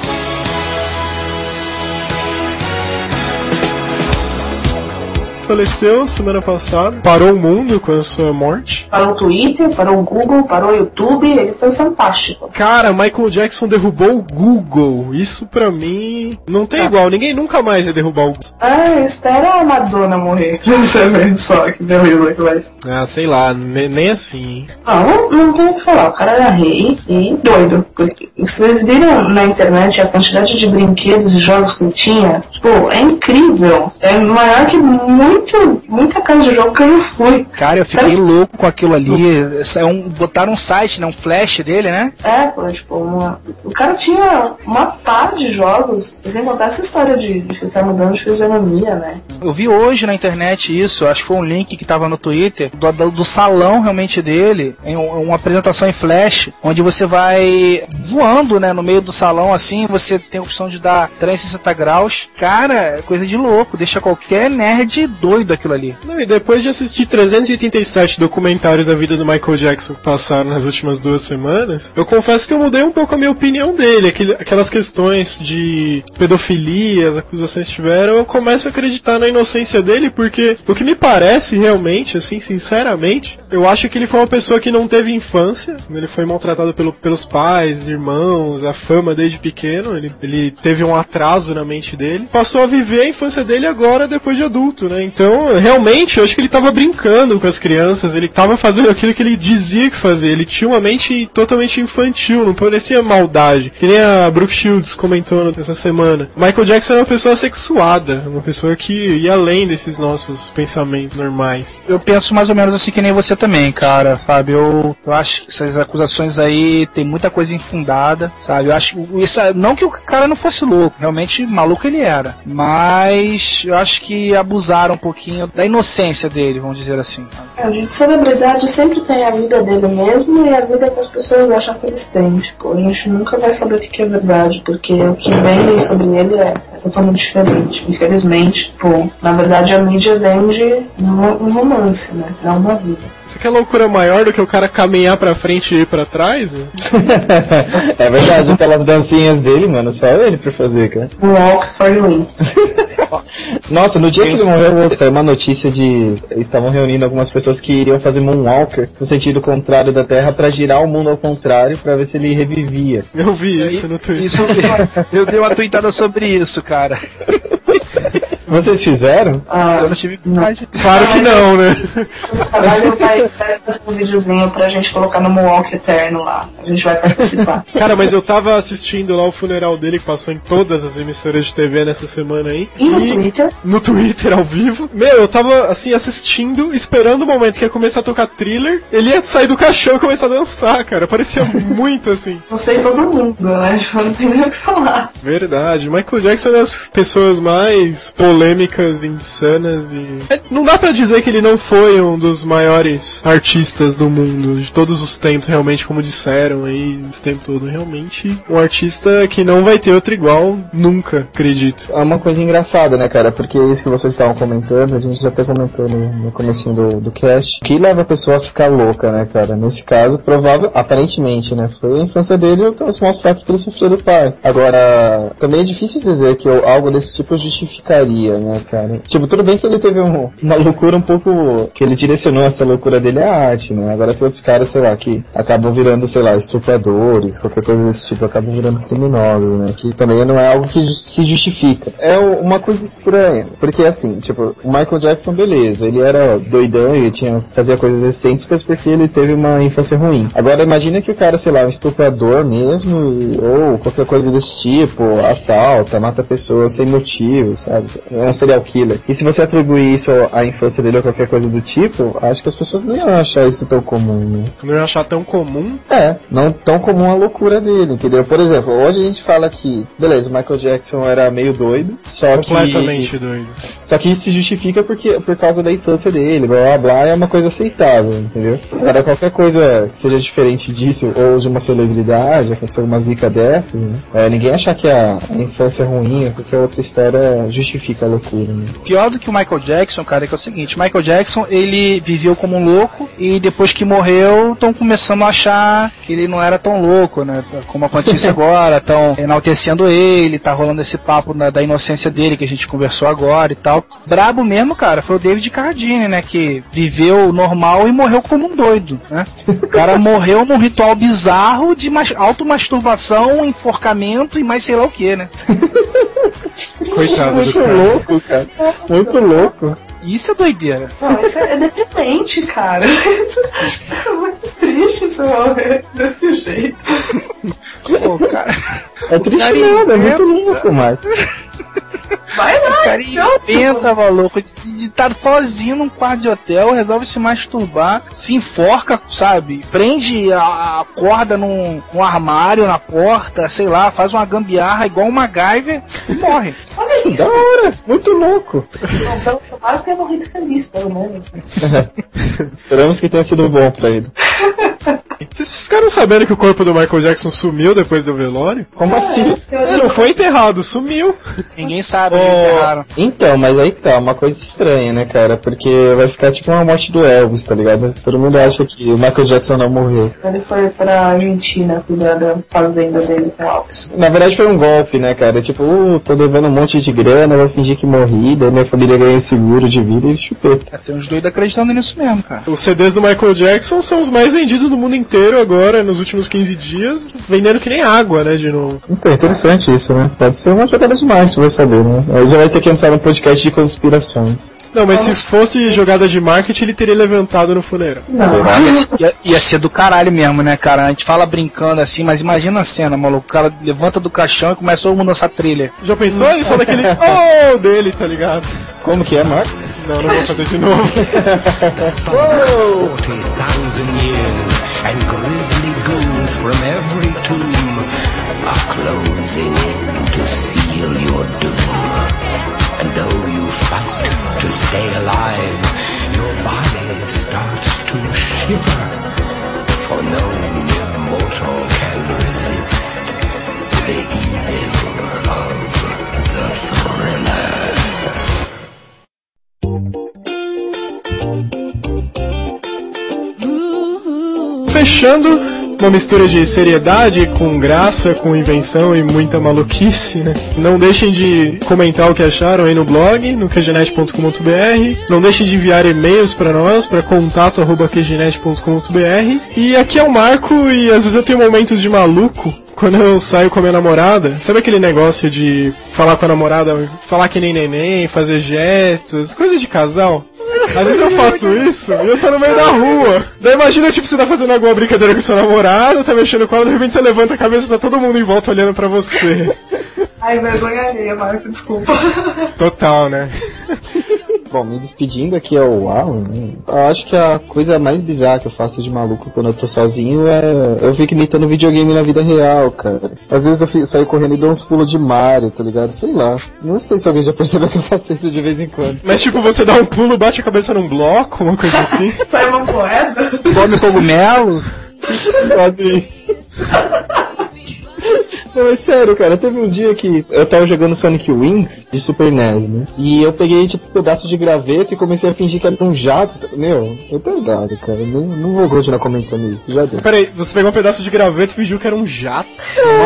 Faleceu semana passada, parou o mundo com a sua morte. Parou o Twitter, parou o Google, parou o YouTube, ele foi fantástico. Cara, Michael Jackson derrubou o Google. Isso pra mim não tem igual. Ninguém nunca mais vai derrubar o Google. Ah, espera a Madonna morrer. Você ver só que beleza que vai. Ah, sei lá, ne- nem assim. hein? Não, não tem o que falar. O cara era rei e doido. Porque vocês viram na internet a quantidade de brinquedos e jogos que ele tinha? Tipo, é incrível. É maior que muitos muito, muita casa de jogo que eu não fui. Cara, eu fiquei louco com aquilo ali. É um, botaram um site, né? Um flash dele, né? É, pô, tipo, uma... o cara tinha uma par de jogos, sem contar essa história de, de ficar mudando de fisionomia, né? Eu vi hoje na internet isso, acho que foi um link que tava no Twitter, do, do, do salão realmente dele, em um- uma apresentação em flash, onde você vai voando, né, no meio do salão assim, você tem a opção de dar 360 graus. Cara, é coisa de louco, deixa qualquer nerd doido aquilo ali. Não, e depois de assistir 387 documentários da vida do Michael Jackson que passaram nas últimas duas semanas, eu confesso que eu mudei um pouco a minha opinião dele. Aquelas questões de pedofilia, as acusações que tiveram, eu começo a acreditar na inocência dele, porque o que me parece realmente, assim, sinceramente, eu acho que ele foi uma pessoa que não teve infância, ele foi maltratado pelo- pelos pais, irmãos, a fama desde pequeno, ele, ele teve um atraso na mente dele, passou a viver a infância dele agora depois de adulto, né? Então, realmente, eu acho que ele tava brincando com as crianças, ele tava fazendo aquilo que ele dizia que fazia, ele tinha uma mente totalmente infantil, não parecia maldade. Que nem a Brooke Shields comentou essa semana. Michael Jackson era uma pessoa sexuada, uma pessoa que ia além desses nossos pensamentos normais. Eu penso mais ou menos assim que nem você também, cara, sabe? Eu, eu acho que essas acusações aí tem muita coisa infundada, sabe? Eu acho que isso, não que o cara não fosse louco, realmente maluco ele era, mas eu acho que abusaram pouquinho da inocência dele, vamos dizer assim. É, gente, celebridade sempre tem a vida dele mesmo e a vida que as pessoas acham que eles têm. Tipo, a gente nunca vai saber o que é verdade, porque o que vende sobre ele é, é totalmente diferente. Infelizmente, tipo, na verdade a mídia vende um, um romance, né? Não uma vida. Isso aqui é loucura maior do que o cara caminhar pra frente e ir pra trás, mano? é verdade, aquelas dancinhas dele, mano, só ele pra fazer, cara. Walk for you. Nossa, no dia que ele morreu, saiu uma notícia de. Estavam reunindo algumas pessoas que iriam fazer Moonwalker no sentido contrário da Terra pra girar o mundo ao contrário pra ver se ele revivia. Eu vi isso no Twitter. Isso, eu dei uma tweetada sobre isso, cara. Vocês fizeram? Ah, Eu não tive. Claro que não, né? o trabalho vai, fazer um videozinho pra gente colocar no Walk Eterno lá. A gente vai participar. Cara, mas eu tava assistindo lá o funeral dele que passou em todas as emissoras de TV nessa semana aí. E no Twitter? no Twitter ao vivo. Meu, eu tava assim assistindo, esperando o momento que ia começar a tocar thriller. Ele ia sair do caixão e começar a dançar, cara. Parecia muito assim. Não sei todo mundo, né? Não tem nem o que falar. Verdade. Michael Jackson é uma das pessoas mais polêmicas, insanas e. É, não dá pra dizer que ele não foi um dos maiores artistas do mundo, de todos os tempos, realmente, como disseram aí, esse tempo todo. Realmente, um artista que não vai ter outro igual nunca, acredito. É uma coisa engraçada, né, cara? Porque isso que vocês estavam comentando, a gente já até comentou no, no comecinho do, do cast. O que leva a pessoa a ficar louca, né, cara? Nesse caso, provável, aparentemente, né? Foi a infância dele e os maus tratos que ele sofreu do pai. Agora, também é difícil dizer que algo desse tipo justificaria, né, cara? Tipo, tudo bem que ele teve um- uma loucura um pouco. que ele direcionou essa loucura dele à arte, né? Agora tem outros caras, sei lá, que acabam virando, sei lá, estupradores, qualquer coisa desse tipo, acabam virando criminosos, né? Que também não é algo que se justifica. É uma coisa estranha, porque assim, tipo, o Michael Jackson, beleza, ele era doidão e tinha, fazia coisas excêntricas porque ele teve uma infância ruim. Agora imagina que o cara, sei lá, um estuprador mesmo, ou qualquer coisa desse tipo, assalta, mata pessoas sem motivo, sabe? É um serial killer. E se você atribuir isso à infância dele ou qualquer coisa do tipo, acho que as pessoas não iam achar isso tão comum, né? Não ia achar tão comum. É, não tão comum a loucura dele, entendeu? Por exemplo, hoje a gente fala que, beleza, Michael Jackson era meio doido, só Completamente que. doido. Só que isso se justifica porque, por causa da infância dele, blá blá blá, é uma coisa aceitável, entendeu? Agora, qualquer coisa que seja diferente disso, ou de uma celebridade, acontecer uma zica dessas, né? É, ninguém achar que a, a infância é ruim, porque a outra história justifica a loucura, né? Pior do que o Michael Jackson, cara, é que é o seguinte, Michael Jackson, ele viveu como um louco e depois que morreu, estão começando a achar que ele não era tão louco, né? Como acontece agora, estão enaltecendo ele, tá rolando esse papo da, da inocência dele que a gente conversou agora e tal. Brabo mesmo, cara, foi o David Carradine, né? Que viveu normal e morreu como um doido, né? O cara morreu num ritual bizarro de mas- automasturbação, enforcamento e mais sei lá o que, né? Coitado do Muito cara. louco, cara. Muito louco. Isso é doideira. Não, isso é, é deprimente, cara. Muito triste você morrer desse jeito. Pô, cara. É triste nada, é muito louco, Marco. Vai lá, O cara então. inventa, maluco, de estar sozinho num quarto de hotel, resolve se masturbar, se enforca, sabe? Prende a, a corda num, num armário na porta, sei lá, faz uma gambiarra igual um MacGyver e morre. Olha isso. Da hora, muito louco. Não, pelo que tenha morrido feliz, pelo menos. Esperamos que tenha sido bom pra ele. Vocês ficaram sabendo que o corpo do Michael Jackson sumiu depois do velório? Como assim? É, não foi enterrado, sumiu. Ninguém sabe onde enterraram. Então, mas aí tá, uma coisa estranha, né, cara? Porque vai ficar tipo uma morte do Elvis, tá ligado? Todo mundo acha que o Michael Jackson não morreu. Ele foi pra Argentina cuidar da fazenda dele com o Alves. Na verdade foi um golpe, né, cara? Tipo, uh, tô devendo um monte de grana, vou fingir que morri, daí minha família ganha seguro de vida e chupeta. Tem uns doidos acreditando nisso mesmo, cara. Os CDs do Michael Jackson são os mais vendidos do mundo inteiro agora, nos últimos 15 dias, vendendo que nem água, né, de novo. Então, interessante isso, né? Pode ser uma jogada de marketing, vai saber, né? Aí já vai ter que entrar no podcast de conspirações. Não, mas se fosse jogada de marketing, ele teria levantado no funeral. Ia, ser- ia- ser do caralho mesmo, né, cara? A gente fala brincando assim, mas imagina a cena, maluco. O cara levanta do caixão e começa todo mundo essa trilha. Já pensou? Ele só daquele oh dele, tá ligado? Como que é, Marco? Não, não vou fazer de novo. 40,000 years, and grisly goons from every tomb are closing in to seal your doom. And though you fight to stay alive, your body starts to shiver, for no Fechando, uma mistura de seriedade com graça, com invenção e muita maluquice, né? Não deixem de comentar o que acharam aí no blog, no qgenet.com.br. Não deixem de enviar e-mails para nós, para contato.qgenet.com.br. E aqui é o Marco, e às vezes eu tenho momentos de maluco. Quando eu saio com a minha namorada, sabe aquele negócio de falar com a namorada, falar que nem neném, fazer gestos, coisa de casal? Às vezes eu faço isso e eu tô no meio da rua. Daí imagina, tipo, você tá fazendo alguma brincadeira com seu namorado, tá mexendo com ela, de repente você levanta a cabeça e tá todo mundo em volta olhando pra você. Ai, vergonha alheia, Marco, desculpa. Total, né? Bom, me despedindo aqui é o Alan. né? Eu acho que a coisa mais bizarra que eu faço de maluco quando eu tô sozinho é. Eu fico imitando videogame na vida real, cara. Às vezes eu fico, saio correndo e dou uns pulos de Mario, tá ligado? Sei lá. Não sei se alguém já percebeu que eu faço isso de vez em quando. Mas tipo, você dá um pulo, bate a cabeça num bloco, uma coisa assim. Sai uma moeda. Come cogumelo. Quase. Não, é sério, cara. Teve um dia que eu tava jogando Sonic Wings de Super NES, né? E eu peguei, tipo, um pedaço de graveto e comecei a fingir que era um jato. Meu, eu tô ligado, cara. Não, não vou continuar comentando isso, já deu. Peraí, você pegou um pedaço de graveto e fingiu que era um jato.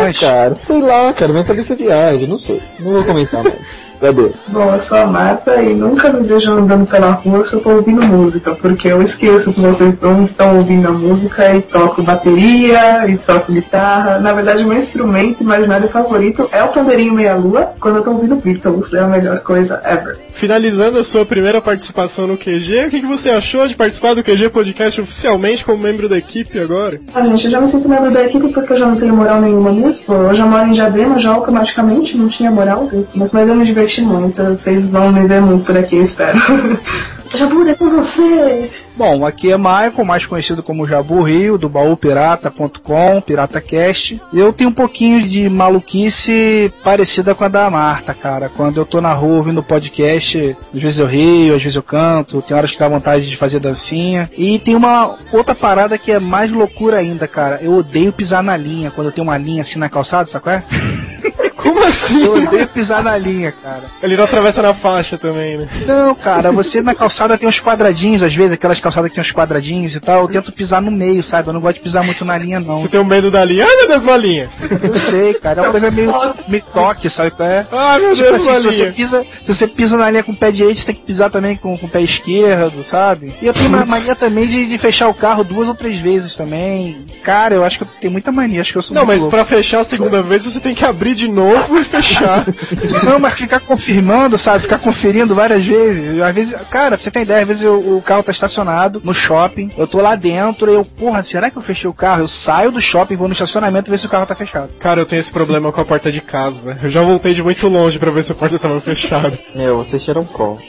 Mas, Cara, sei lá, cara. Minha cabeça viaja, não sei. Não vou comentar mais. Deu. Bom, eu sou a Marta e nunca me vejo andando pela rua se eu tô ouvindo música, porque eu esqueço que vocês não estão ouvindo a música e toco bateria e toco guitarra. Na verdade, meu instrumento imaginário favorito é o pandeirinho meia-lua. Quando eu tô ouvindo Beatles, é a melhor coisa ever. Finalizando a sua primeira participação no QG, o que, que você achou de participar do QG Podcast oficialmente como membro da equipe agora? Ah, gente, eu já me sinto membro da equipe porque eu já não tenho moral nenhuma mesmo. Eu já moro em Diadema, já automaticamente não tinha moral, mas, mas eu me diverti muito. Vocês vão me ver muito por aqui, eu espero. Jabura, é com você! Bom, aqui é Michael, mais conhecido como Jabu Rio, do baúpirata.com, PirataCast. Eu tenho um pouquinho de maluquice parecida com a da Marta, cara. Quando eu tô na rua ouvindo podcast, às vezes eu rio, às vezes eu canto, tem horas que dá vontade de fazer dancinha. E tem uma outra parada que é mais loucura ainda, cara. Eu odeio pisar na linha, quando eu tenho uma linha assim na calçada, sabe qual é? Como assim? Eu odeio pisar na linha, cara. Ele não atravessa na faixa também, né? Não, cara, você na calçada tem uns quadradinhos, às vezes, aquelas calçadas que tem uns quadradinhos e tal. Eu tento pisar no meio, sabe? Eu não gosto de pisar muito na linha, não. Você tem um medo da linha. Ai, meu Deus, uma linha. Eu sei, cara. É uma coisa meio, meio toque, sabe é? Ai, meu Tipo Deus, assim, uma se você, linha. pisa, se você pisa na linha com o pé direito, você tem que pisar também com, com o pé esquerdo, sabe? E eu tenho uma mania também de, de fechar o carro duas ou três vezes também. Cara, eu acho que eu tenho muita mania, acho que eu sou Não, muito mas louco. pra fechar a segunda vez você tem que abrir de novo novo e fechar. Não, mas ficar confirmando, sabe? Ficar conferindo várias vezes. Às vezes, cara, pra você ter ideia, às vezes eu- o carro tá estacionado no shopping, eu tô lá dentro e eu, porra, será que eu fechei o carro? Eu saio do shopping, vou no estacionamento ver se o carro tá fechado. Cara, eu tenho esse problema com a porta de casa. Eu já voltei de muito longe pra ver se a porta tava fechada. Meu, vocês tiram call.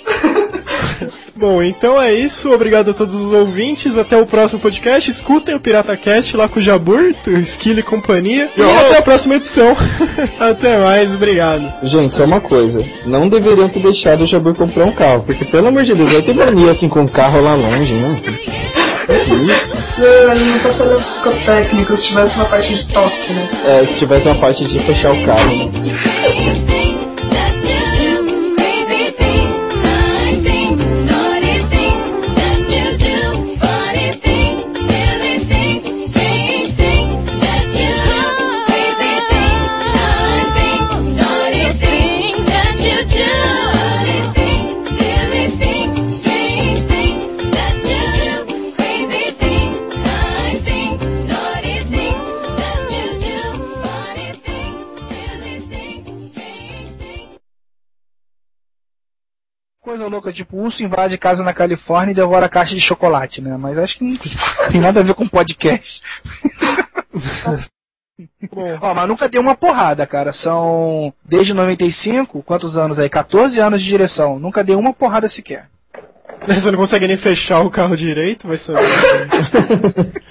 Bom, então é isso. Obrigado a todos os ouvintes. Até o próximo podcast. Escutem o PirataCast lá com o Jaburto, Skill e companhia. E até a próxima edição. até mais, obrigado. Gente, só uma coisa. Não deveriam ter deixado o Jabur comprar um carro. Porque, pelo amor de Deus, vai ter mania assim com um carro lá longe, né? Que isso? Não, não tá sendo psicotécnico se tivesse uma parte de toque, né? É, se tivesse uma parte de fechar o carro, né? Louca, tipo, urso invade casa na Califórnia e devora a caixa de chocolate, né? Mas acho que não tem nada a ver com podcast. Ó, mas nunca deu uma porrada, cara. São desde 95, quantos anos aí? 14 anos de direção. Nunca deu uma porrada sequer. Você não consegue nem fechar o carro direito, vai saber.